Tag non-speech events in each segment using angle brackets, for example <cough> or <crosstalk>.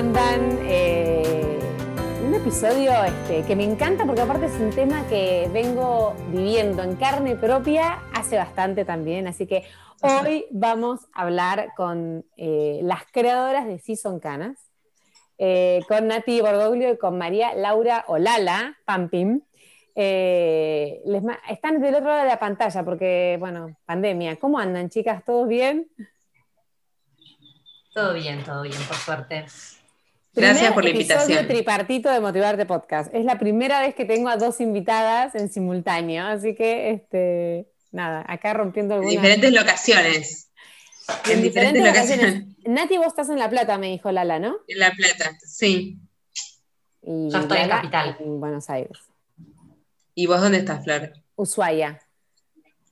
Podcast, ¿cómo andan? Eh, un episodio este, que me encanta porque aparte es un tema que vengo viviendo en carne propia hace bastante también, así que hoy vamos a hablar con eh, las creadoras de Season Canas, eh, con Nati Borgoglio y con María Laura Olala Pampim. Eh, les están del otro lado de la pantalla porque, bueno, pandemia. ¿Cómo andan, chicas? ¿Todos bien? Todo bien, todo bien, por suerte. Gracias por la invitación. tripartito de Motivarte Podcast. Es la primera vez que tengo a dos invitadas en simultáneo, así que, este, nada, acá rompiendo algunas... En diferentes locaciones. En, diferentes, locaciones. Nati, vos estás en La Plata, me dijo Lala, ¿no? En La Plata, sí. Yo estoy en Capital. En Buenos Aires. ¿Y vos dónde estás, Flor? Ushuaia.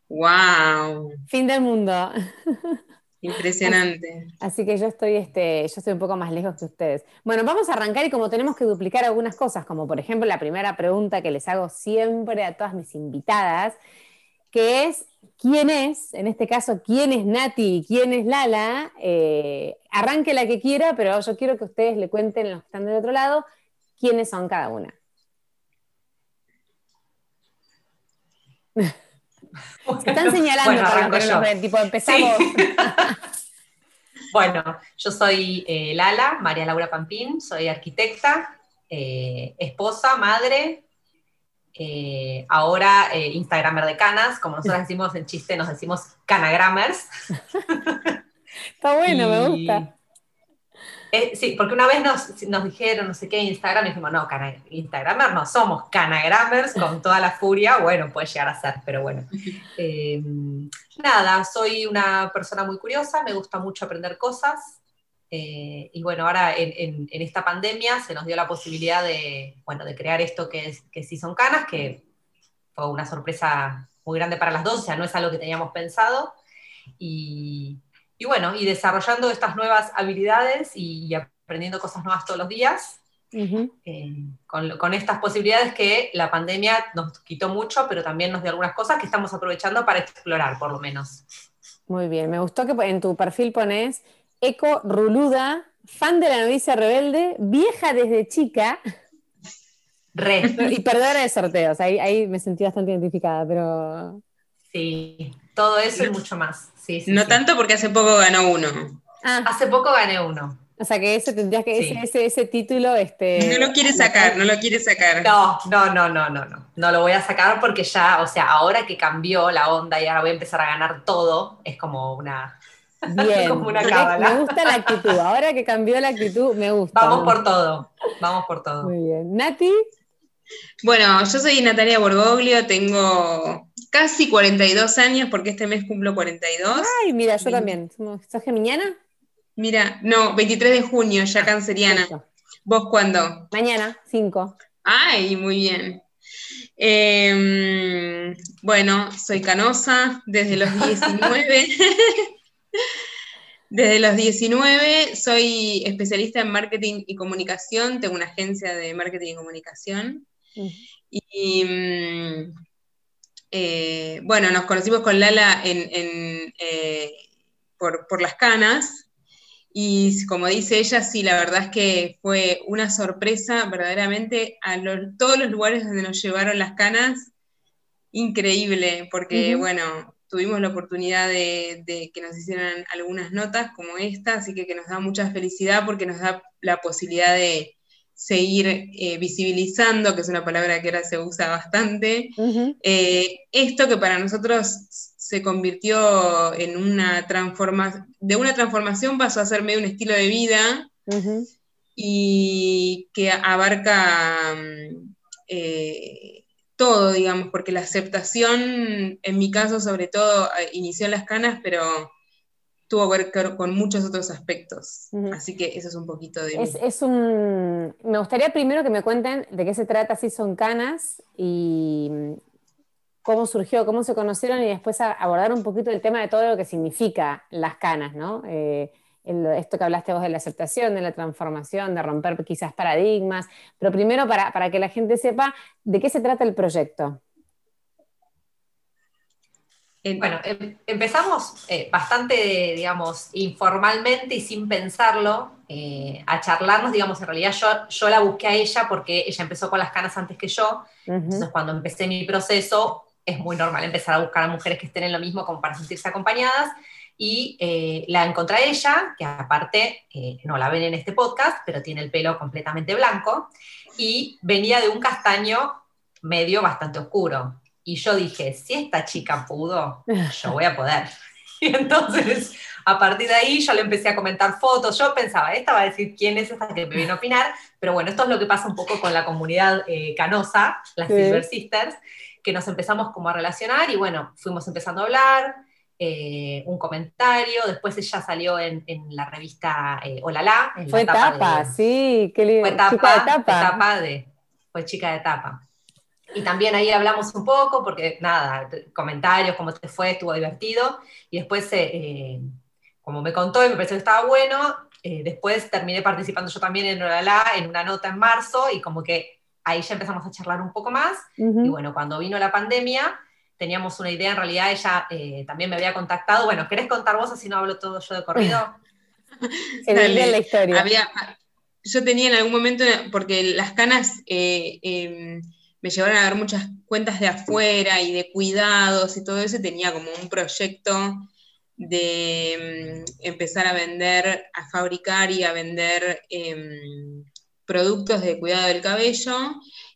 ¡Wow! Fin del mundo. <laughs> Impresionante. Así, que yo estoy, este, yo estoy un poco más lejos que ustedes. Bueno, vamos a arrancar y como tenemos que duplicar algunas cosas, como por ejemplo la primera pregunta que les hago siempre a todas mis invitadas, que es quién es, en este caso, quién es Nati y quién es Lala. Eh, arranque la que quiera, pero yo quiero que ustedes le cuenten los que están del otro lado quiénes son cada una. <laughs> Se están señalando para que nos tipo, empezamos. <laughs> bueno, yo soy eh, Lala, María Laura Pampín, soy arquitecta, eh, esposa, madre, eh, ahora Instagramer de canas, como nosotros <laughs> decimos en chiste, nos decimos canagrammers. Está bueno, me gusta. Eh, sí, porque una vez nos, dijeron, no sé qué, Instagram, y dijimos, no, Instagramers no somos, Canagrammers con toda la furia, bueno, puede llegar a ser, pero bueno. <laughs> Eh, nada, soy una persona muy curiosa, me gusta mucho aprender cosas, eh, y bueno, ahora en, esta pandemia se nos dio la posibilidad de, bueno, de crear esto que, es, que sí son canas, que fue una sorpresa muy grande para las dos, o sea, no es algo que teníamos pensado, y y bueno, y desarrollando estas nuevas habilidades y, aprendiendo cosas nuevas todos los días, eh, con, estas posibilidades que la pandemia nos quitó mucho, pero también nos dio algunas cosas que estamos aprovechando para explorar, por lo menos. Muy bien, me gustó que en tu perfil pones Eco Ruluda, fan de la novicia rebelde, vieja desde chica. Re. <laughs> Y perdedora de sorteos, ahí, ahí me sentí bastante identificada, pero... Sí, todo eso y mucho más no tanto porque hace poco ganó uno. Ah. Hace poco gané uno. O sea que ese tendrías que, ese, ese, título, este. No lo quiere sacar, no lo quiere sacar. No, no, no, no, no, no. No lo voy a sacar porque ya, o sea, ahora que cambió la onda y ahora voy a empezar a ganar todo, es como una. <laughs> Bien. como una cábala. Me gusta la actitud. Ahora que cambió la actitud, me gusta. Vamos por todo. Vamos por todo. Muy bien. Nati. Bueno, yo soy Natalia Borgoglio, tengo casi 42 años porque este mes cumplo 42. Ay, mira, yo también. ¿Sos geminiana? Mira, no, 23 de junio, ya canceriana. ¿Vos cuándo? Mañana, 5. Ay, muy bien. Em, bueno, soy canosa desde los <laughs> 19. <laughs> desde los 19 soy especialista en marketing y comunicación, tengo una agencia de marketing y comunicación. Y mm, eh, bueno, nos conocimos con Lala eh, por, las canas. Y como dice ella, sí, la verdad es que fue una sorpresa verdaderamente a todos los lugares donde nos llevaron las canas. Increíble, porque bueno, tuvimos la oportunidad de, de, que nos hicieran algunas notas como esta, así que que nos da mucha felicidad porque nos da la posibilidad de, seguir eh, visibilizando, que es una palabra que ahora se usa bastante, eh, esto que para nosotros se convirtió en una transformación, de una transformación pasó a ser medio un estilo de vida y que abarca mm, eh, todo, digamos, porque la aceptación, en mi caso sobre todo, inició en las canas, pero tuvo que ver con muchos otros aspectos. Así que eso es un poquito de... Es, un... Me gustaría primero que me cuenten de qué se trata si son canas y cómo surgió, cómo se conocieron y después abordar un poquito el tema de todo lo que significa las canas, ¿no? Eh, esto que hablaste vos de la aceptación, de la transformación, de romper quizás paradigmas, pero primero para, para que la gente sepa de qué se trata el proyecto. Bueno, em, empezamos eh, bastante, digamos, informalmente y sin pensarlo eh, a charlarnos, digamos, en realidad yo, yo la busqué a ella porque ella empezó con las canas antes que yo, entonces cuando empecé mi proceso es muy normal empezar a buscar a mujeres que estén en lo mismo como para sentirse acompañadas, y eh, la encontré a ella, que aparte no la ven en este podcast, pero tiene el pelo completamente blanco, y venía de un castaño medio bastante oscuro. Y yo dije, si esta chica pudo, <laughs> yo voy a poder. <laughs> Y entonces, a partir de ahí, yo le empecé a comentar fotos. Yo pensaba, esta va a decir quién es esta que me viene a opinar. Pero bueno, esto es lo que pasa un poco con la comunidad eh, canosa, las Silver Sisters, que nos empezamos como a relacionar y bueno, fuimos empezando a hablar. Eh, un comentario, después ella salió en, la revista eh, Olala. En fue tapa, sí, qué lindo. Fue tapa, de, fue chica de tapa. Y también ahí hablamos un poco, porque nada, comentarios, cómo te fue, estuvo divertido. Y después, eh, eh, como me contó y me pareció que estaba bueno, eh, después terminé participando yo también en Oralá, en una nota en marzo, y como que ahí ya empezamos a charlar un poco más. Y bueno, cuando vino la pandemia, teníamos una idea, en realidad ella también me había contactado. Bueno, ¿querés contar vos así no hablo todo yo de corrido? <laughs> en la historia. yo tenía en algún momento, porque las canas em, me llevaron a ver muchas cuentas de afuera y de cuidados y todo eso, tenía como un proyecto de mm, empezar a vender, a fabricar y a vender em, productos de cuidado del cabello.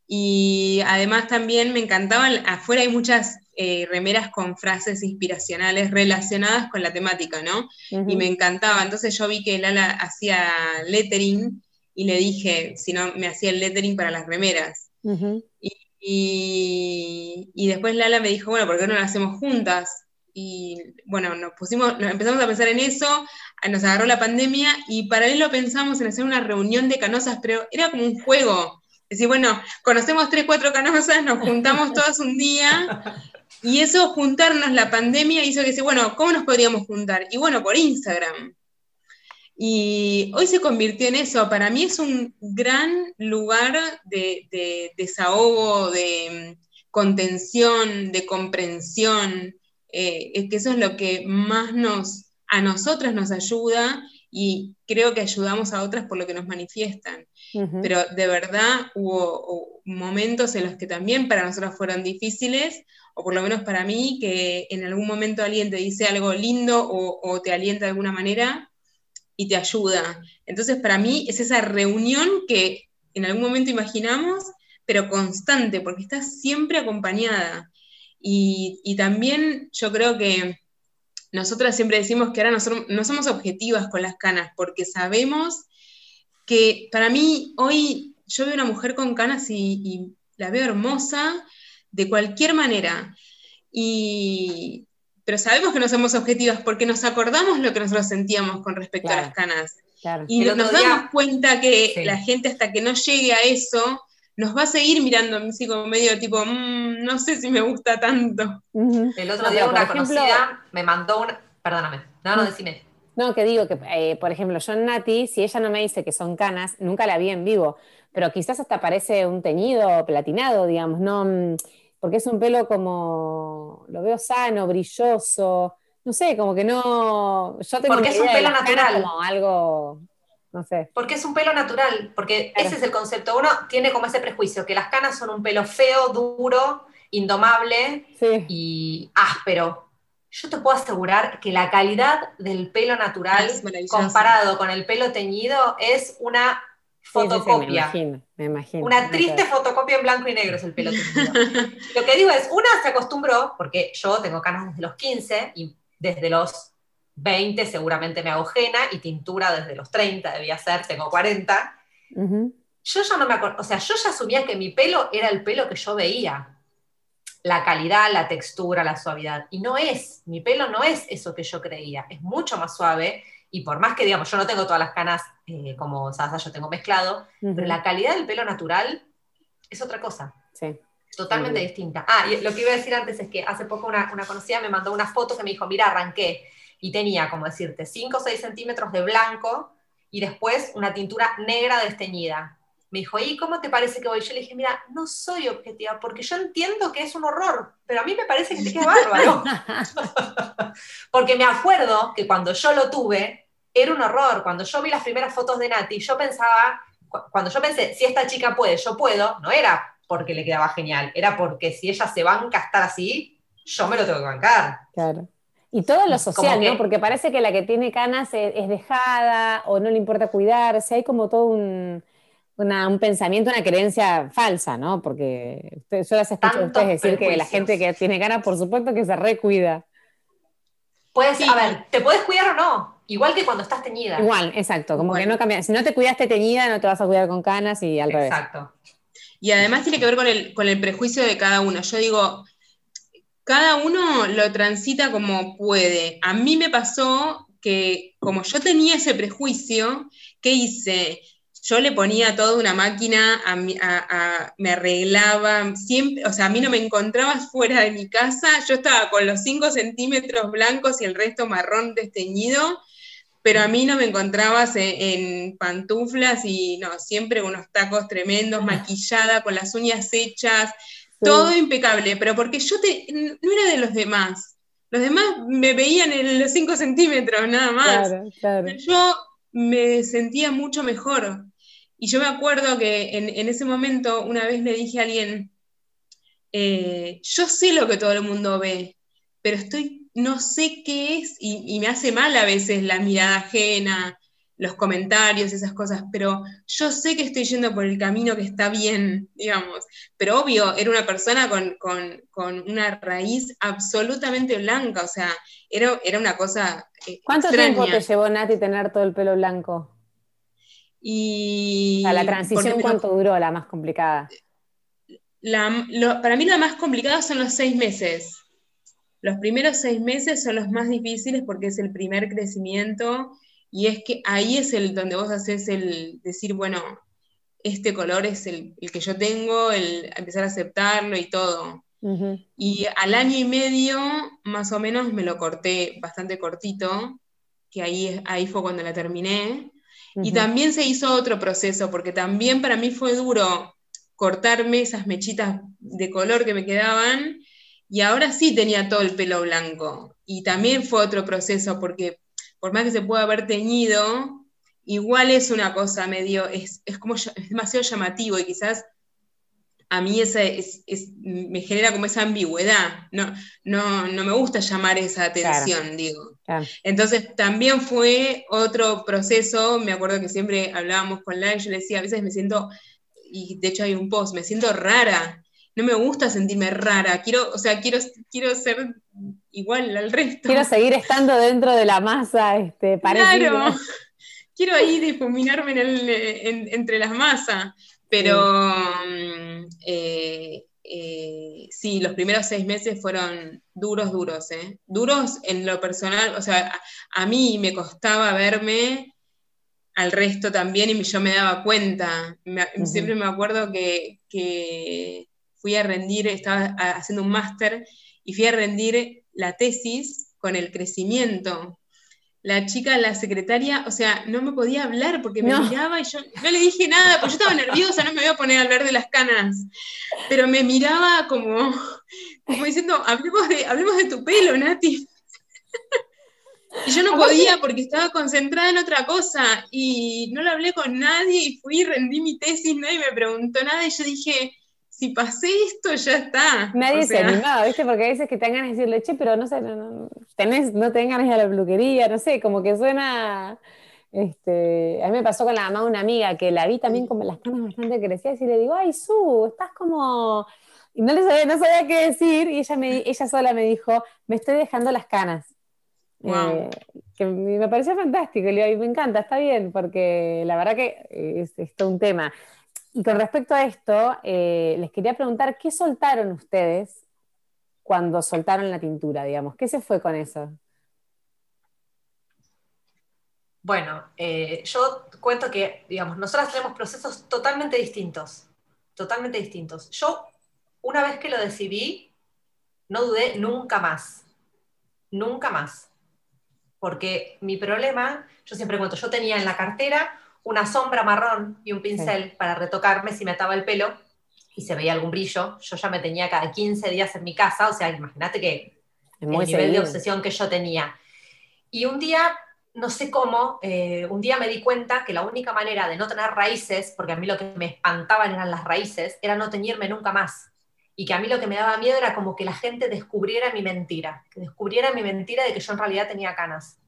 Y además también me encantaban, afuera hay muchas eh, remeras con frases inspiracionales relacionadas con la temática, ¿no? Y me encantaba. Entonces yo vi que Lala hacía lettering y le dije si no me hacía el lettering para las remeras. Y, después Lala me dijo, bueno, ¿por qué no lo hacemos juntas? Y bueno, nos pusimos, nos empezamos a pensar en eso, nos agarró la pandemia y paralelo pensamos en hacer una reunión de canosas, pero era como un juego. Es decir, bueno, conocemos tres, cuatro canosas, nos juntamos <laughs> todas un día y eso, juntarnos la pandemia hizo que bueno, ¿cómo nos podríamos juntar? Y bueno, por Instagram. Y hoy se convirtió en eso. Para mí es un gran lugar de, desahogo, de mm, contención, de comprensión, eh, que eso es lo que más nos, a nosotras nos ayuda y creo que ayudamos a otras por lo que nos manifiestan. Pero de verdad hubo, momentos en los que también para nosotros fueron difíciles, o por lo menos para mí, que en algún momento alguien te dice algo lindo o, o te alienta de alguna manera y te ayuda. Entonces, para mí es esa reunión que en algún momento imaginamos, pero constante, porque estás siempre acompañada. Y, también yo creo que nosotras siempre decimos que ahora no somos objetivas con las canas, porque sabemos que para mí hoy yo veo una mujer con canas y la veo hermosa de cualquier manera. Y, pero sabemos que no somos objetivas porque nos acordamos lo que nosotros sentíamos con respecto a las canas. Y nos damos cuenta que la gente hasta que no llegue a eso, nos va a seguir mirando así como medio tipo, mm, no sé si me gusta tanto. El otro día una conocida me mandó una, perdóname, no, no, decime. No, que digo que, eh, por ejemplo, yo en Nati, si ella no me dice que son canas, nunca la vi en vivo, pero quizás hasta parece un teñido platinado, digamos, no mm, porque es un pelo como, lo veo sano, brilloso, no sé, como que no, yo tengo Porque es un pelo natural. Como algo, no sé. Porque es un pelo natural, porque ese es el concepto. Uno tiene como ese prejuicio, que las canas son un pelo feo, duro, indomable y áspero. Yo te puedo asegurar que la calidad del pelo natural comparado con el pelo teñido es una fotocopia. me, imagino, Una triste fotocopia en blanco y negro es el pelo <laughs> Lo que digo es, una se acostumbró, porque yo tengo canas desde los 15 y desde los 20 seguramente me hago henna y tintura desde los 30 debía ser, tengo 40. Yo ya no me acuerdo, o sea, yo ya asumía que mi pelo era el pelo que yo veía. La calidad, la textura, la suavidad. Y no es, mi pelo no es eso que yo creía, es mucho más suave y por más que, digamos, yo no tengo todas las canas eh, como Sasa, yo tengo mezclado, pero la calidad del pelo natural es otra cosa. Sí. Totalmente distinta. Ah, y lo que iba a decir antes es que hace poco una, una conocida me mandó una foto que me dijo, mira, arranqué, y tenía, como decirte, 5 o 6 centímetros de blanco, y después una tintura negra desteñida. me dijo, ¿y cómo te parece que voy? Yo le dije, mira, no soy objetiva, porque yo entiendo que es un horror, pero a mí me parece que te queda <laughs> bárbaro. <laughs> porque me acuerdo que cuando yo lo tuve, era un horror. Cuando yo vi las primeras fotos de Nati, yo pensaba, cuando yo pensé, si esta chica puede, yo puedo, no era porque le quedaba genial, era porque si ella se banca a estar así, yo me lo tengo que bancar. Claro. Y todo lo social, ¿no? Porque parece que la que tiene canas es, dejada o no le importa cuidarse, hay como todo un, pensamiento, una creencia falsa, ¿no? Porque yo las escucho a ustedes decir que la gente que tiene canas, por supuesto que se recuida. Puedes, a ver, ¿te puedes cuidar o no? Igual que cuando estás teñida. Igual, exacto, como que no cambia. Si no te cuidaste teñida, no te vas a cuidar con canas y al revés. Exacto. Y además tiene que ver con el, con el prejuicio de cada uno. Yo digo, cada uno lo transita como puede. A mí me pasó que como yo tenía ese prejuicio, ¿qué hice? Yo le ponía toda una máquina, me arreglaba, siempre, o sea, a mí no me encontrabas fuera de mi casa, yo estaba con los 5 centímetros blancos y el resto marrón desteñido, pero a mí no me encontrabas en, pantuflas y no, siempre unos tacos tremendos, maquillada, con las uñas hechas, todo impecable, pero porque yo te, no era de los demás. Los demás me veían en los 5 centímetros, nada más. Yo me sentía mucho mejor. Y yo me acuerdo que en, ese momento una vez le dije a alguien, eh, yo sé lo que todo el mundo ve, pero estoy, no sé qué es, y, y me hace mal a veces la mirada ajena, los comentarios, esas cosas, pero yo sé que estoy yendo por el camino que está bien, <laughs> digamos. Pero obvio, era una persona con, una raíz absolutamente blanca, o sea, era, era una cosa. Eh, ¿Cuánto tiempo te llevó Nati tener todo el pelo blanco? Y. la transición, ¿cuánto duró la más complicada? para mí la más complicada son los seis meses. Los primeros seis meses son los más difíciles porque es el primer crecimiento y es que ahí es el donde vos haces el decir, bueno, este color es el, que yo tengo, el empezar a aceptarlo y todo. Y al año y medio, más o menos, me lo corté bastante cortito, que ahí, ahí fue cuando la terminé. Y también se hizo otro proceso, porque también para mí fue duro cortarme esas mechitas de color que me quedaban, y ahora sí tenía todo el pelo blanco. Y también fue otro proceso, porque por más que se pueda haber teñido, igual es una cosa medio, es, como es demasiado llamativo y quizás a mí esa es, me genera como esa ambigüedad. No, no, no me gusta llamar esa atención, digo. Entonces también fue otro proceso, me acuerdo que siempre hablábamos con la yo le decía, a veces me siento, y de hecho hay un post, me siento rara, no me gusta sentirme rara, quiero, o sea, quiero, quiero ser igual al resto. Quiero seguir estando dentro de la masa, este, Claro, <laughs> quiero ahí difuminarme entre las masas, pero mm, eh, eh, sí. los primeros seis meses fueron duros, duros, ¿eh? Duros en lo personal, o sea, a, mí me costaba verme al resto también y yo me daba cuenta. Siempre me acuerdo que, que fui a rendir, estaba haciendo un máster y fui a rendir la tesis con el crecimiento. La chica, la secretaria, o sea, no me podía hablar porque me miraba y yo no le dije nada, porque yo estaba nerviosa, no me voy a poner a hablar de las canas. Pero me miraba como, como diciendo, hablemos de, hablemos de tu pelo, Nati. Y yo no podía porque estaba concentrada en otra cosa y no le hablé con nadie y fui rendí mi tesis, nadie me preguntó nada y yo dije, si pasé esto, ya está. Nadie se animaba, ¿viste? Porque a veces que te dan ganas de decirle, che, pero no sé, no, tenés, no te ganas de ir a la peluquería, no sé, como que suena. Este, a mí me pasó con la mamá de una amiga que la vi también con las canas bastante crecidas y le digo, ay, Su, estás como. Y no, le sabía, no sabía qué decir y ella, me, ella sola me dijo, me estoy dejando las canas. Eh, que me pareció fantástico, y me encanta, está bien, porque la verdad que es, es todo un tema. Y con respecto a esto, eh, les quería preguntar, ¿qué soltaron ustedes cuando soltaron la tintura, digamos? ¿Qué se fue con eso? Bueno, eh, yo cuento que, digamos, nosotras tenemos procesos totalmente distintos, totalmente distintos. Yo, una vez que lo decidí, no dudé nunca más, nunca más. Porque mi problema, yo siempre cuento, yo tenía en la cartera una sombra marrón y un pincel para retocarme si me ataba el pelo y se veía algún brillo. Yo ya me tenía cada 15 días en mi casa, o sea, imagínate que el nivel de obsesión que yo tenía. Y un día, no sé cómo, eh, un día me di cuenta que la única manera de no tener raíces, porque a mí lo que me espantaban eran las raíces, era no teñirme nunca más. Y que a mí lo que me daba miedo era como que la gente descubriera mi mentira, que descubriera mi mentira de que yo en realidad tenía canas.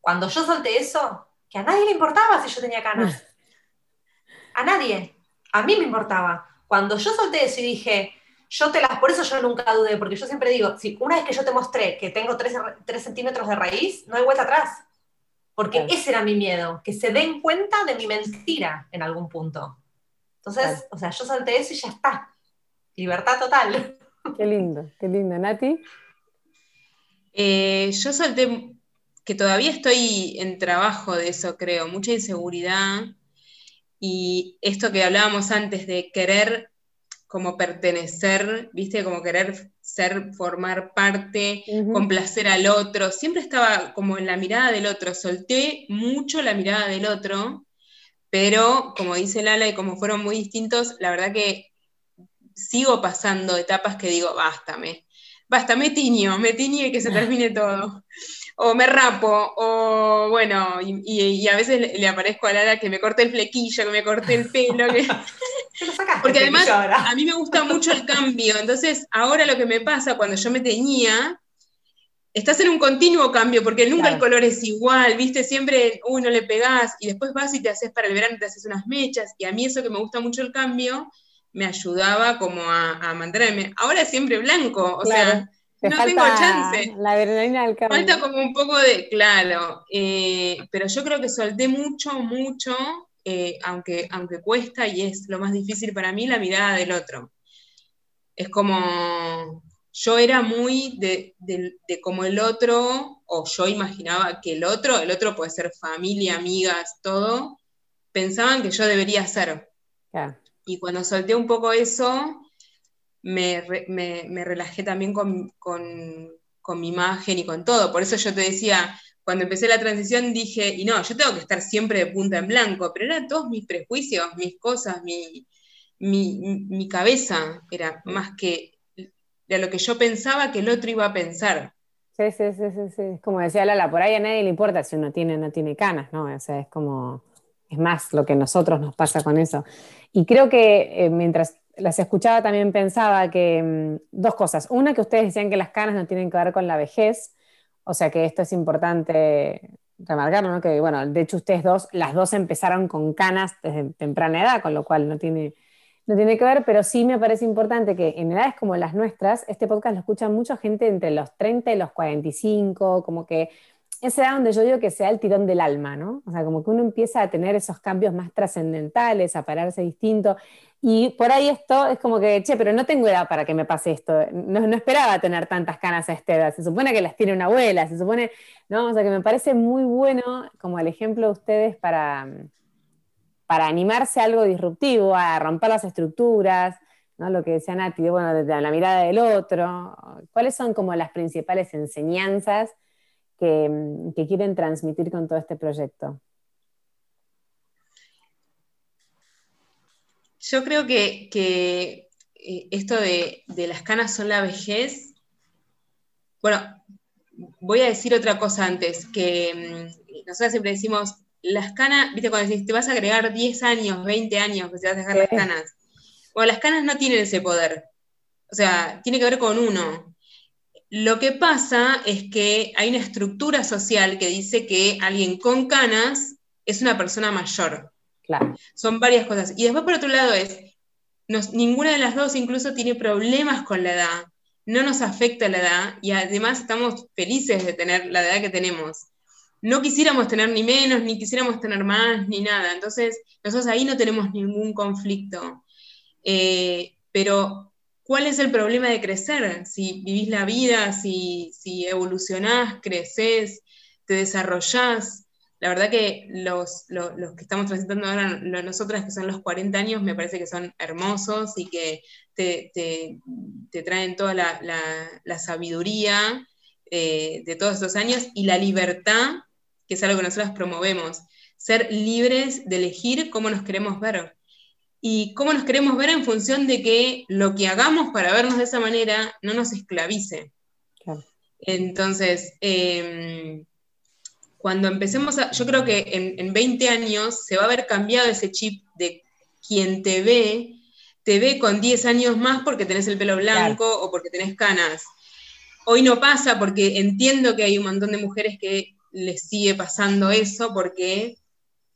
Cuando yo solté eso, que a nadie le importaba si yo tenía canas. <laughs> A nadie. A mí me importaba. Cuando yo solté eso y dije, yo te las, por eso yo nunca dudé, porque yo siempre digo, si una vez que yo te mostré que tengo 3, centímetros de raíz, no hay vuelta atrás. Porque ese era mi miedo, que se den cuenta de mi mentira en algún punto. Entonces, o sea, yo solté eso y ya está. Libertad total. Qué lindo, qué lindo. Nati. Eh, yo solté, que todavía estoy en trabajo de eso, creo, mucha inseguridad. Y esto que hablábamos antes de querer como pertenecer, viste, como querer ser, formar parte, complacer al otro, siempre estaba como en la mirada del otro, solté mucho la mirada del otro, pero como dice Lala y como fueron muy distintos, la verdad que sigo pasando etapas que digo, bástame, basta, me tiño, me tiño y que se <laughs> termine todo o me rapo, o bueno, y, a veces le, aparezco a Lara que me corte el flequillo, que me corte el pelo. Que... <laughs> Porque además a mí me gusta mucho el cambio, entonces ahora lo que me pasa cuando yo me teñía, estás en un continuo cambio, porque nunca el color es igual, viste, siempre, uno le pegás y después vas y te haces para el verano, te haces unas mechas, y a mí eso que me gusta mucho el cambio, me ayudaba como a, mantenerme. Ahora es siempre blanco, o sea no tengo chance. La adrenalina del cambio. Falta como un poco de, claro, eh, pero yo creo que solté mucho, mucho, eh, aunque, aunque cuesta y es lo más difícil para mí, la mirada del otro. Es como, yo era muy de, como el otro, o yo imaginaba que el otro, el otro puede ser familia, amigas, todo, pensaban que yo debería ser. Y cuando solté un poco eso, me, relajé también con, mi imagen y con todo. Por eso yo te decía, cuando empecé la transición dije, y no, yo tengo que estar siempre de punta en blanco, pero eran todos mis prejuicios, mis cosas, mi, mi, cabeza era más que de lo que yo pensaba que el otro iba a pensar. Sí, sí, sí, sí, sí. Como decía Lala, por ahí a nadie le importa si uno tiene o no tiene canas, ¿no? O sea, es como, es más lo que a nosotros nos pasa con eso. Y creo que eh, mientras las escuchaba también pensaba que mm, dos cosas. Una, que ustedes decían que las canas no tienen que ver con la vejez, o sea que esto es importante remarcarlo, ¿no? Que bueno, de hecho ustedes dos, las dos empezaron con canas desde temprana edad, con lo cual no tiene, no tiene que ver, pero sí me parece importante que en edades como las nuestras, este podcast lo escucha mucha gente entre los 30 y los 45, como que esa edad donde yo digo que sea el tirón del alma, ¿no? O sea, como que uno empieza a tener esos cambios más trascendentales, a pararse distinto. Y por ahí esto es como que, che, pero no tengo edad para que me pase esto. No, esperaba tener tantas canas a esta edad. Se supone que las tiene una abuela, se supone, ¿no? O sea, que me parece muy bueno como el ejemplo de ustedes para, para animarse a algo disruptivo, a romper las estructuras, ¿no? Lo que decía Nati, bueno, desde la mirada del otro. ¿Cuáles son como las principales enseñanzas que, que quieren transmitir con todo este proyecto? Yo creo que, eh, esto de, las canas son la vejez. Bueno, voy a decir otra cosa antes, que mm, nosotros siempre decimos, las canas, viste, cuando decís, te vas a agregar 10 años, 20 años, que te vas a dejar las canas. Bueno, las canas no tienen ese poder. O sea, tiene que ver con uno. Lo que pasa es que hay una estructura social que dice que alguien con canas es una persona mayor. Son varias cosas. Y después, por otro lado, es, ninguna de las dos incluso tiene problemas con la edad, no nos afecta la edad y además estamos felices de tener la edad que tenemos. No quisiéramos tener ni menos, ni quisiéramos tener más, ni nada. Entonces, nosotros ahí no tenemos ningún conflicto. Eh, pero, ¿cuál es el problema de crecer? Si vivís la vida, si, si evolucionás, creces, te desarrollás, la verdad que los, que estamos transitando ahora, nosotras que son los 40 años, me parece que son hermosos y que te, traen toda la, sabiduría eh, de todos estos años y la libertad, que es algo que nosotros promovemos. ser libres de elegir cómo nos queremos ver. Y cómo nos queremos ver en función de que lo que hagamos para vernos de esa manera no nos esclavice. Entonces, em, cuando empecemos a, yo creo que en, 20 años se va a haber cambiado ese chip de quien te ve, te ve con 10 años más porque tenés el pelo blanco o porque tenés canas. Hoy no pasa porque entiendo que hay un montón de mujeres que les sigue pasando eso porque...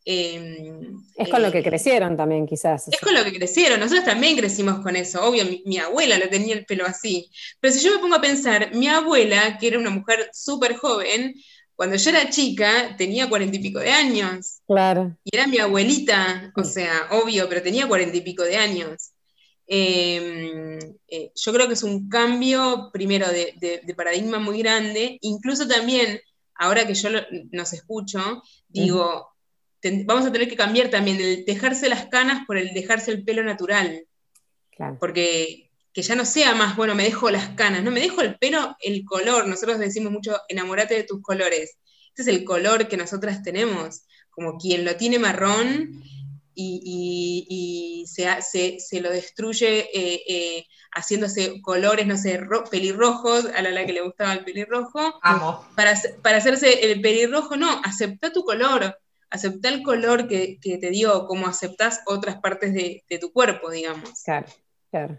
Em, es con lo que eh, crecieron también, quizás. Es con lo que crecieron, nosotros también crecimos con eso, obvio, mi, mi, abuela lo tenía el pelo así, pero si yo me pongo a pensar, mi abuela, que era una mujer súper joven, cuando yo era chica tenía cuarenta y pico de años. Claro. Y era mi abuelita, o sea, obvio, pero tenía cuarenta y pico de años. Em, eh, yo creo que es un cambio, primero, de, paradigma muy grande. Incluso también, ahora que yo nos escucho, digo, vamos a tener que cambiar también el dejarse las canas por el dejarse el pelo natural. Claro. Porque que ya no sea más, bueno, me dejo las canas, no, me dejo el pelo, el color. Nosotros decimos mucho, enamórate de tus colores. Este es el color que nosotras tenemos, como quien lo tiene marrón y, se, lo destruye eh, eh, haciéndose colores, no sé, pelirrojos, a la, la que le gustaba el pelirrojo. Amo. Para, para hacerse el pelirrojo, no, acepta tu color, acepta el color que, te dio, como aceptas otras partes de, de tu cuerpo, digamos. Claro, claro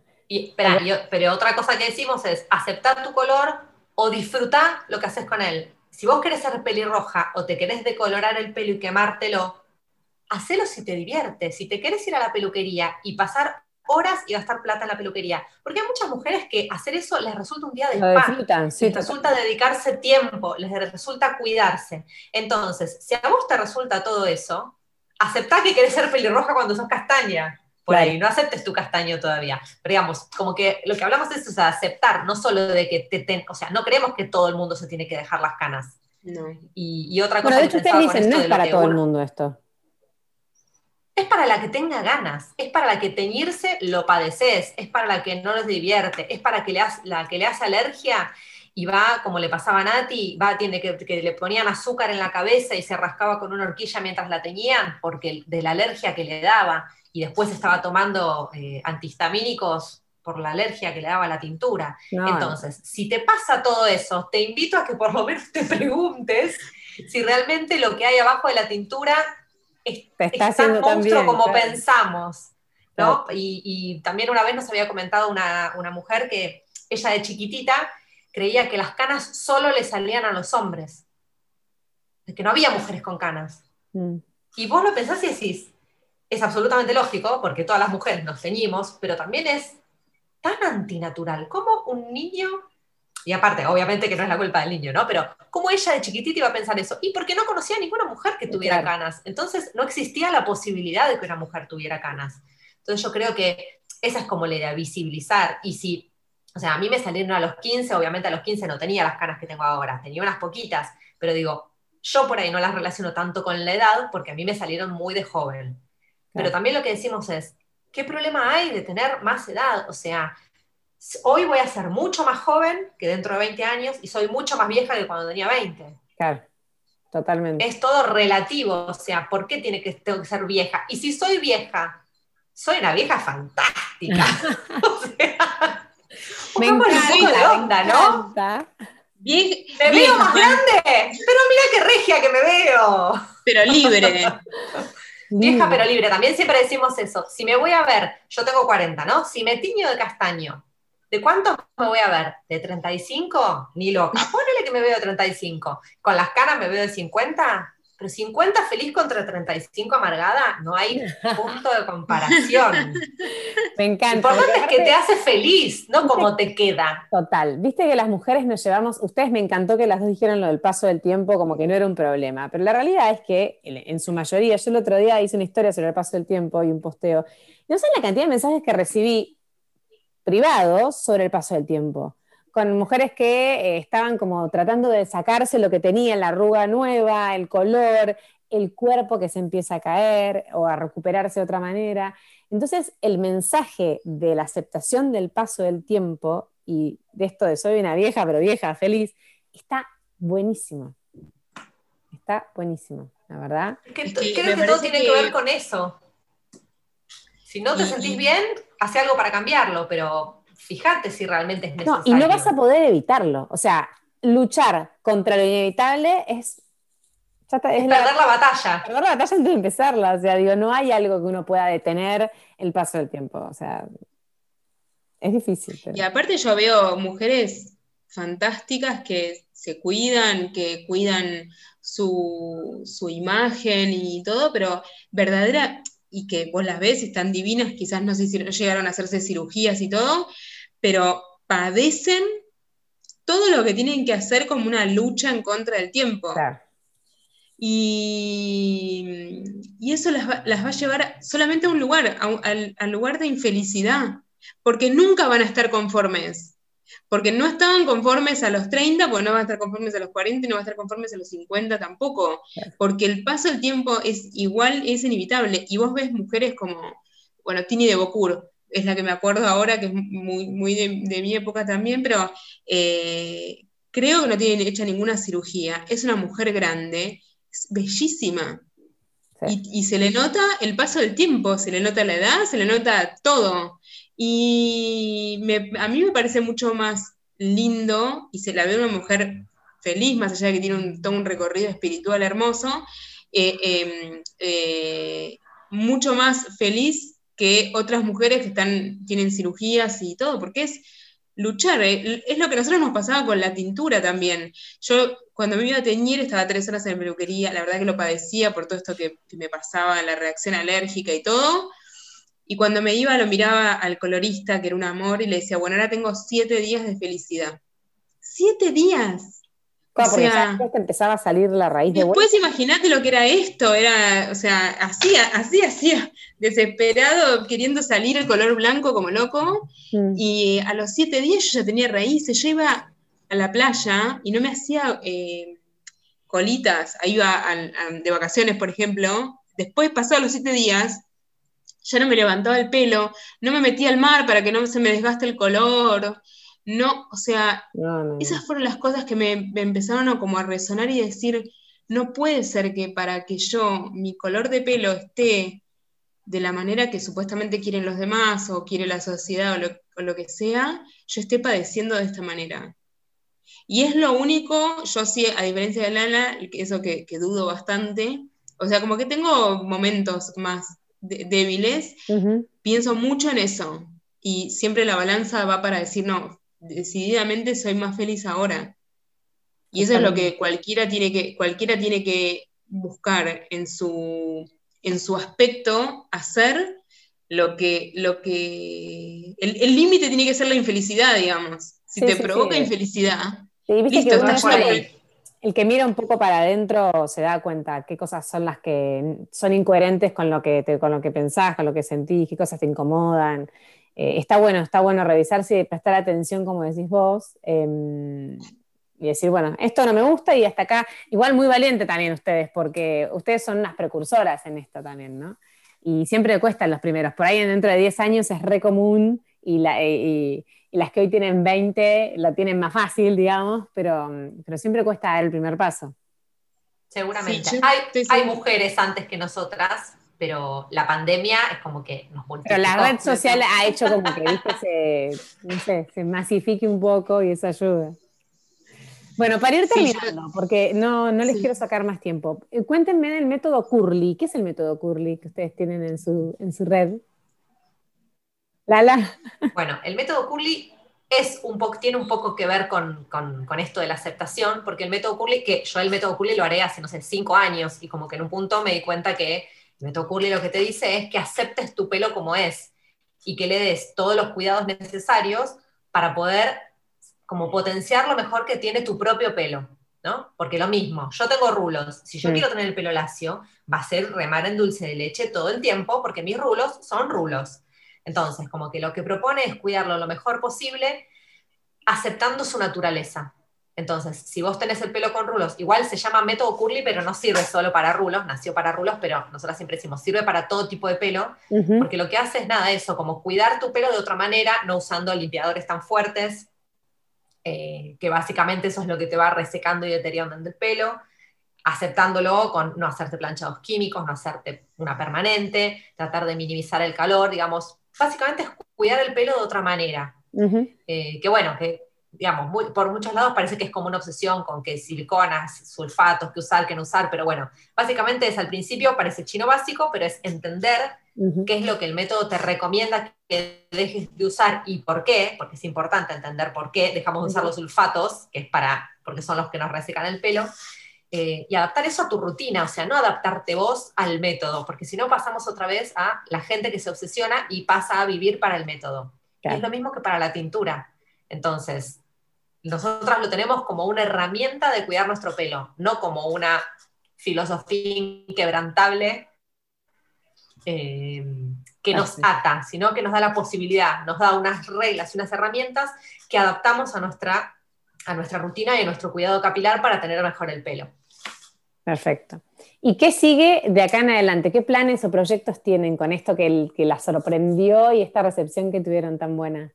pero otra cosa que decimos es aceptar tu color o disfrutar lo que haces con él. Si vos querés ser pelirroja o te querés decolorar el pelo y quemártelo, hacelo si te divierte. Si te querés ir a la peluquería y pasar horas y gastar plata en la peluquería. Porque hay muchas mujeres que hacer eso les resulta un día de spa, les resulta dedicarse tiempo, les resulta cuidarse. Entonces, si a vos te resulta todo eso, aceptá que querés ser pelirroja cuando sos castaña por ahí, no aceptes tu castaño todavía. Pero digamos, como que lo que hablamos es aceptar, no solo de que te, o sea, no creemos que todo el mundo se tiene que dejar las canas. No. Y, otra cosa de hecho ustedes dicen, no es para todo el mundo esto. Es para la que tenga ganas, es para la que teñirse lo padeces, es para la que no les divierte, es para que le la que le hace alergia y va, como le pasaba a Nati, va, tiene que, que, le ponían azúcar en la cabeza y se rascaba con una horquilla mientras la teñían, porque de la alergia que le daba y después estaba tomando eh, antihistamínicos por la alergia que le daba la tintura. Entonces, si te pasa todo eso, te invito a que por lo menos te <laughs> preguntes si realmente lo que hay abajo de la tintura es, tan monstruo como pensamos. ¿no? Y, también una vez nos había comentado una, mujer que ella de chiquitita creía que las canas solo le salían a los hombres, que no había mujeres con canas. Mm. Y vos lo pensás y decís, es absolutamente lógico, porque todas las mujeres nos ceñimos, pero también es tan antinatural. como un niño, y aparte, obviamente que no es la culpa del niño, ¿no? Pero como ella de chiquitita iba a pensar eso? Y porque no conocía a ninguna mujer que tuviera canas. Entonces no existía la posibilidad de que una mujer tuviera canas. Entonces yo creo que esa es como la idea, visibilizar. Y si, o sea, a mí me salieron a los 15, obviamente a los 15 no tenía las canas que tengo ahora, tenía unas poquitas, pero digo, yo por ahí no las relaciono tanto con la edad porque a mí me salieron muy de joven. Pero también lo que decimos es, ¿qué problema hay de tener más edad? O sea, hoy voy a ser mucho más joven que dentro de 20 años y soy mucho más vieja que cuando tenía 20. Claro, totalmente. Es todo relativo, o sea, ¿por qué tiene que, ser vieja? Y si soy vieja, soy una vieja fantástica. <laughs> <laughs> o sea, me encanta, de onda, ¿no? me veo más grande, pero mira qué regia que me veo. Pero libre. <laughs> Vieja pero libre, también siempre decimos eso. Si me voy a ver, yo tengo 40, ¿no? Si me tiño de castaño, ¿de cuánto me voy a ver? ¿De 35? Ni loca. <laughs> Ponele que me veo de 35. ¿Con las caras me veo de 50? Pero 50 feliz contra 35 amargada, no hay <laughs> punto de comparación. <laughs> Me encanta. Lo importante es que te hace feliz, no como te queda. Total. Viste que las mujeres nos llevamos, ustedes me encantó que las dos dijeron lo del paso del tiempo como que no era un problema, pero la realidad es que en su mayoría, yo el otro día hice una historia sobre el paso del tiempo y un posteo, no sé la cantidad de mensajes que recibí privados sobre el paso del tiempo con mujeres que eh, estaban como tratando de sacarse lo que tenía, la arruga nueva, el color, el cuerpo que se empieza a caer o a recuperarse de otra manera. Entonces, el mensaje de la aceptación del paso del tiempo y de esto de soy una vieja, pero vieja, feliz, está buenísimo. Está buenísimo. la verdad. creo que todo tiene que... ver con eso. Si no te sentís bien, hace algo para cambiarlo, pero fíjate si realmente es necesario. No, y no vas a poder evitarlo. O sea, luchar contra lo inevitable es es, perder la, batalla. Perder la batalla antes de empezarla. O sea, digo, no hay algo que uno pueda detener el paso del tiempo. O sea, es difícil. Y aparte yo veo mujeres fantásticas que se cuidan, que cuidan su, imagen y todo, pero verdadera, y que vos las ves, están divinas, quizás no sé si llegaron a hacerse cirugías y todo, pero padecen todo lo que tienen que hacer como una lucha en contra del tiempo. Y, eso las va, a llevar solamente a un lugar, al lugar de infelicidad porque nunca van a estar conformes. Porque no estaban conformes a los 30, porque no van a estar conformes a los 40 y no van a estar conformes a los 50 tampoco. Porque el paso del tiempo es igual, es inevitable. Y vos ves mujeres como, bueno, Tini de Bocur, es la que me acuerdo ahora, que es muy, muy de, mi época también, pero eh, creo que no tiene hecha ninguna cirugía. Es una mujer grande, es bellísima. Y, y, se le nota el paso del tiempo, se le nota la edad, se le nota todo. Y a mí me parece mucho más lindo y se la ve una mujer feliz, más allá de que tiene un, todo un recorrido espiritual hermoso, eh, em, eh, mucho más feliz que otras mujeres que están, tienen cirugías y todo, porque es luchar, eh, es lo que a nosotros nos pasaba con la tintura también. Yo cuando me iba a teñir estaba tres horas en peluquería, la verdad que lo padecía por todo esto que me pasaba, la reacción alérgica y todo, y cuando me iba lo miraba al colorista, que era un amor, y le decía, bueno, ahora tengo siete días de felicidad. ¡Siete días! Claro, o sea, que empezaba a salir la raíz de Después imagínate lo que era esto, era, o sea, así, así, así, desesperado, queriendo salir el color blanco como loco, mm. y a los siete días yo ya tenía raíces, yo iba a la playa y no me hacía eh, colitas, ahí iba de vacaciones, por ejemplo, después pasó a los siete días, ya no me levantaba el pelo, no me metía al mar para que no se me desgaste el color, no, o sea, esas fueron las cosas que me, empezaron a como a resonar y decir, no puede ser que para que yo, mi color de pelo esté de la manera que supuestamente quieren los demás o quiere la sociedad o lo, que sea, yo esté padeciendo de esta manera. Y es lo único, yo sí, a diferencia de Lala, eso que, que dudo bastante, o sea, como que tengo momentos más débiles, pienso mucho en eso. Y siempre la balanza va para decir, no, decididamente soy más feliz ahora. Y eso es lo que cualquiera tiene que, cualquiera tiene que buscar en su, en su aspecto, hacer lo que, lo que, el límite tiene que ser la infelicidad, digamos. Si te provoca infelicidad, listo, estás el que mira un poco para adentro se da cuenta qué cosas son las que son incoherentes con lo que, con lo que pensás, con lo que sentís, qué cosas te incomodan. Eh, está bueno, está bueno revisarse y prestar atención, como decís vos, em, y decir, bueno, esto no me gusta y hasta acá, igual muy valiente también ustedes, porque ustedes son unas precursoras en esto también, ¿no? Y siempre cuestan los primeros, por ahí dentro de 10 años es re común y, la, las que hoy tienen 20 la tienen más fácil, digamos, pero, pero siempre cuesta dar el primer paso. Seguramente. hay, mujeres antes que nosotras, pero la pandemia es como que nos multiplicó. Pero la red social ha hecho como que se, no sé, se masifique un poco y eso ayuda. Bueno, para ir terminando, porque no, no les quiero sacar más tiempo, eh, cuéntenme del método Curly. ¿Qué es el método Curly que ustedes tienen en su, en su red? Lala. Bueno, el método Curly es un poco, tiene un poco que ver con, esto de la aceptación, porque el método Curly, que yo el método Curly lo haré hace, no sé, cinco años, y como que en un punto me di cuenta que el método Curly lo que te dice es que aceptes tu pelo como es, y que le des todos los cuidados necesarios para poder como potenciar lo mejor que tiene tu propio pelo, ¿no? Porque lo mismo, yo tengo rulos, si yo quiero tener el pelo lacio, va a ser remar en dulce de leche todo el tiempo, porque mis rulos son rulos. Entonces, como que lo que propone es cuidarlo lo mejor posible, aceptando su naturaleza. Entonces, si vos tenés el pelo con rulos, igual se llama método curly, pero no sirve solo para rulos, nació para rulos, pero nosotros siempre decimos, sirve para todo tipo de pelo, porque lo que hace es nada, eso, como cuidar tu pelo de otra manera, no usando limpiadores tan fuertes, eh, que básicamente eso es lo que te va resecando y deteriorando el pelo, aceptándolo con no hacerte planchados químicos, no hacerte una permanente, tratar de minimizar el calor, digamos, básicamente es cuidar el pelo de otra manera. Eh, que bueno, que digamos, por muchos lados parece que es como una obsesión con que siliconas, sulfatos, que usar, que no usar, pero bueno, básicamente es al principio, parece chino básico, pero es entender qué es lo que el método te recomienda que dejes de usar y por qué, porque es importante entender por qué dejamos de usar los sulfatos, que es para, porque son los que nos resecan el pelo, eh, y adaptar eso a tu rutina, o sea, no adaptarte vos al método, porque si no pasamos otra vez a la gente que se obsesiona y pasa a vivir para el método. es lo mismo que para la tintura. Entonces, nosotras lo tenemos como una herramienta de cuidar nuestro pelo, no como una filosofía inquebrantable eh, que nos ata, sino que nos da la posibilidad, nos da unas reglas y unas herramientas que adaptamos a nuestra, a nuestra rutina y a nuestro cuidado capilar para tener mejor el pelo. Perfecto. ¿Y qué sigue de acá en adelante? ¿Qué planes o proyectos tienen con esto que, que la sorprendió y esta recepción que tuvieron tan buena?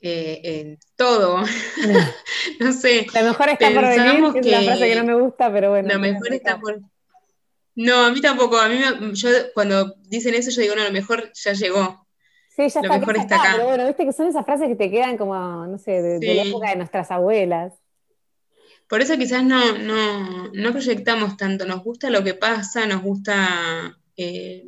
Eh, en todo. <laughs> no sé. Lo mejor está por venir, que es la frase que no me gusta, pero bueno. Lo mejor está por. No, a mí tampoco. A mí yo cuando dicen eso, yo digo, no, lo mejor ya llegó. Sí, ya lo está, mejor está acá. Pero bueno, viste que son esas frases que te quedan como, no sé, de, la época de nuestras abuelas. Por eso quizás no, no, no proyectamos tanto, nos gusta lo que pasa, nos gusta eh,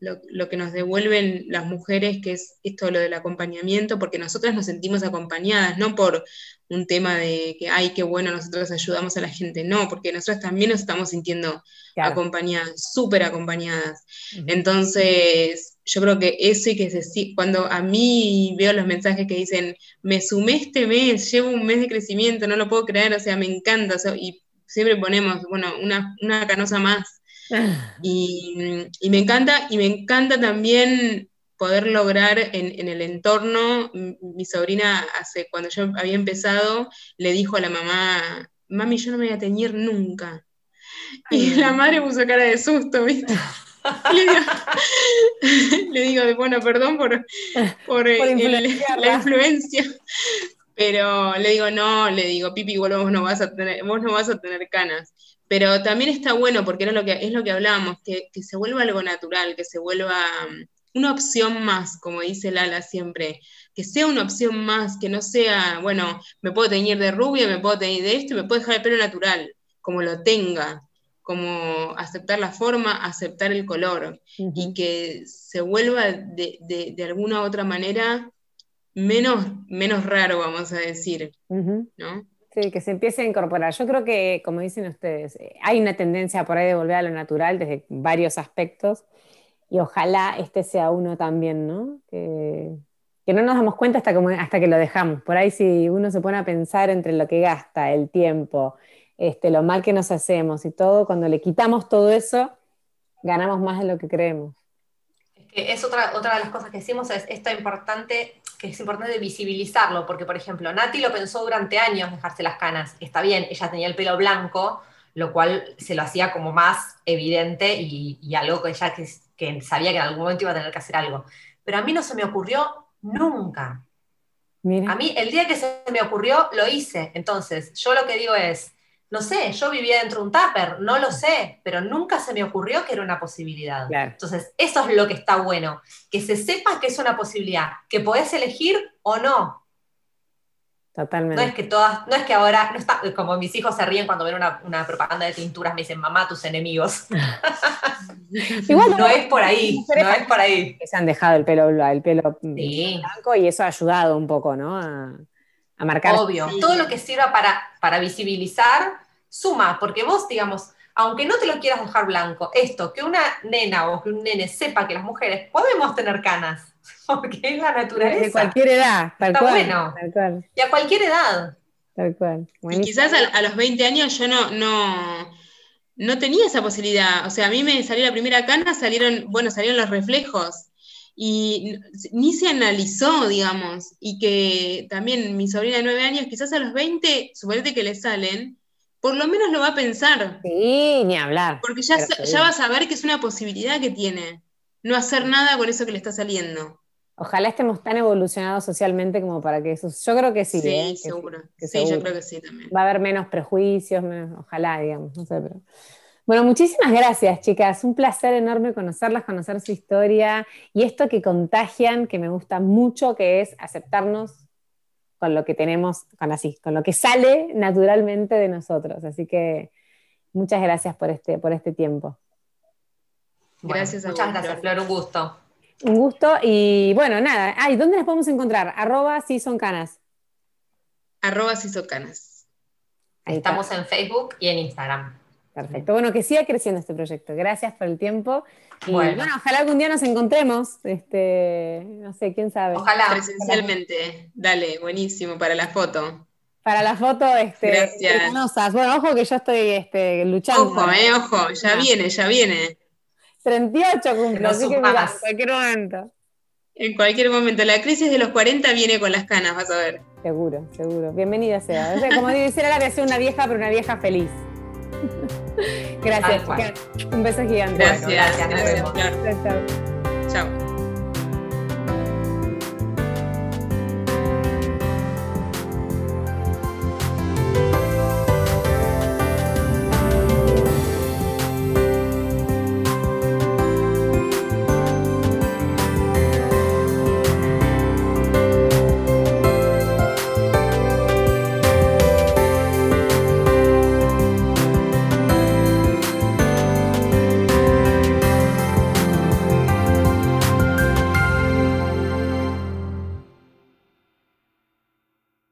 lo, que nos devuelven las mujeres, que es esto lo del acompañamiento, porque nosotras nos sentimos acompañadas, no por un tema de que, ay, qué bueno, nosotros ayudamos a la gente, no, porque nosotras también nos estamos sintiendo acompañadas, súper acompañadas. Entonces, yo creo que eso y que se, cuando a mí veo los mensajes que dicen, me sumé este mes, llevo un mes de crecimiento, no lo puedo creer, o sea, me encanta, y siempre ponemos, bueno, una, una canosa más Y, me encanta, y me encanta también poder lograr en, el entorno, mi sobrina hace, cuando yo había empezado, le dijo a la mamá, mami, yo no me voy a teñir nunca. Y la madre puso cara de susto, ¿viste? <laughs> <laughs> <laughs> le, digo, bueno, perdón por, por, la influencia. Pero le digo, no, le digo, Pipi, vos no vas a tener, vos no vas a tener canas. Pero también está bueno, porque era lo que, es lo que hablábamos, que, se vuelva algo natural, que se vuelva mm, una opción más, como dice Lala siempre, que sea una opción más, que no sea, bueno, me puedo teñir de rubia, me puedo teñir de esto, me puedo dejar el pelo natural, como lo tenga, como aceptar la forma, aceptar el color, y que se vuelva de, de, alguna u otra manera menos, menos raro, vamos a decir, ¿no? Sí, que se empiece a incorporar. Yo creo que, como dicen ustedes, eh, hay una tendencia por ahí de volver a lo natural desde varios aspectos y ojalá este sea uno también, ¿no? Que, no nos damos cuenta hasta, como, hasta que lo dejamos. Por ahí si uno se pone a pensar entre lo que gasta, el tiempo, este, lo mal que nos hacemos y todo, cuando le quitamos todo eso, ganamos más de lo que creemos. Es, otra, otra de las cosas que decimos, es esto importante que es importante visibilizarlo, porque por ejemplo, Nati lo pensó durante años dejarse las canas, está bien, ella tenía el pelo blanco, lo cual se lo hacía como más evidente y, algo que ella que, sabía que en algún momento iba a tener que hacer algo. Pero a mí no se me ocurrió nunca. A mí el día que se me ocurrió lo hice. Entonces, yo lo que digo es, no sé, yo vivía dentro de un tupper, no lo sé, pero nunca se me ocurrió que era una posibilidad. Entonces, eso es lo que está bueno, que se sepa que es una posibilidad, que podés elegir o no. Totalmente. No es que todas, no es que ahora, no está, como mis hijos se ríen cuando ven una, propaganda de tinturas, me dicen, mamá, tus enemigos. <laughs> Igual no, es por ahí, no es por ahí. se han dejado el pelo, el pelo blanco y eso ha ayudado un poco, ¿no? A a marcar. Obvio, todo lo que sirva para, para visibilizar suma, porque vos, digamos, aunque no te lo quieras dejar blanco, esto, que una nena o que un nene sepa que las mujeres podemos tener canas, <laughs> porque es la naturaleza. De cualquier edad, tal Está cual, bueno. Y a cualquier edad. Tal cual. Y quizás a, los 20 años yo no, no, no tenía esa posibilidad. O sea, a mí me salió la primera cana, salieron, bueno, salieron los reflejos y ni se analizó, digamos, y que también mi sobrina de nueve años, quizás a los 20, suponete que le salen, por lo menos lo va a pensar. Sí, ni hablar. Porque ya, ya va a saber que es una posibilidad que tiene, no hacer nada con eso que le está saliendo. Ojalá estemos tan evolucionados socialmente como para que eso. Yo creo que sí. Sí, ¿eh? seguro. sí, yo creo que sí también. Va a haber menos prejuicios, ojalá, digamos, no sé, pero. Bueno, muchísimas gracias, chicas. Un placer enorme conocerlas, conocer su historia y esto que contagian, que me gusta mucho, que es aceptarnos con lo que tenemos, con así, con lo que sale naturalmente de nosotros. Así que muchas gracias por este, por este tiempo. gracias a Muchas gracias, Flor, un gusto. Un gusto y bueno, nada. Ay, ¿dónde las podemos encontrar? Arroba si son canas. Arroba si son canas. Estamos en Facebook y en Instagram. Perfecto. Bueno, que siga creciendo este proyecto. Gracias por el tiempo. Y bueno, ojalá algún día nos encontremos. Este, no sé, quién sabe. Ojalá. Presencialmente. Dale, buenísimo para la foto. Para la foto, este, Gracias. Bueno, ojo que yo estoy este, luchando. Ojo, eh, ojo, ya viene, ya viene. 38 cumplo, así que mira, en cualquier momento. En cualquier momento. La crisis de los 40 viene con las canas, vas a ver. Seguro, seguro. Bienvenida sea. O sea como <laughs> dice la voy a ser una vieja, pero una vieja feliz. Gracias, Un beso gigante. Gracias. gracias. Chao.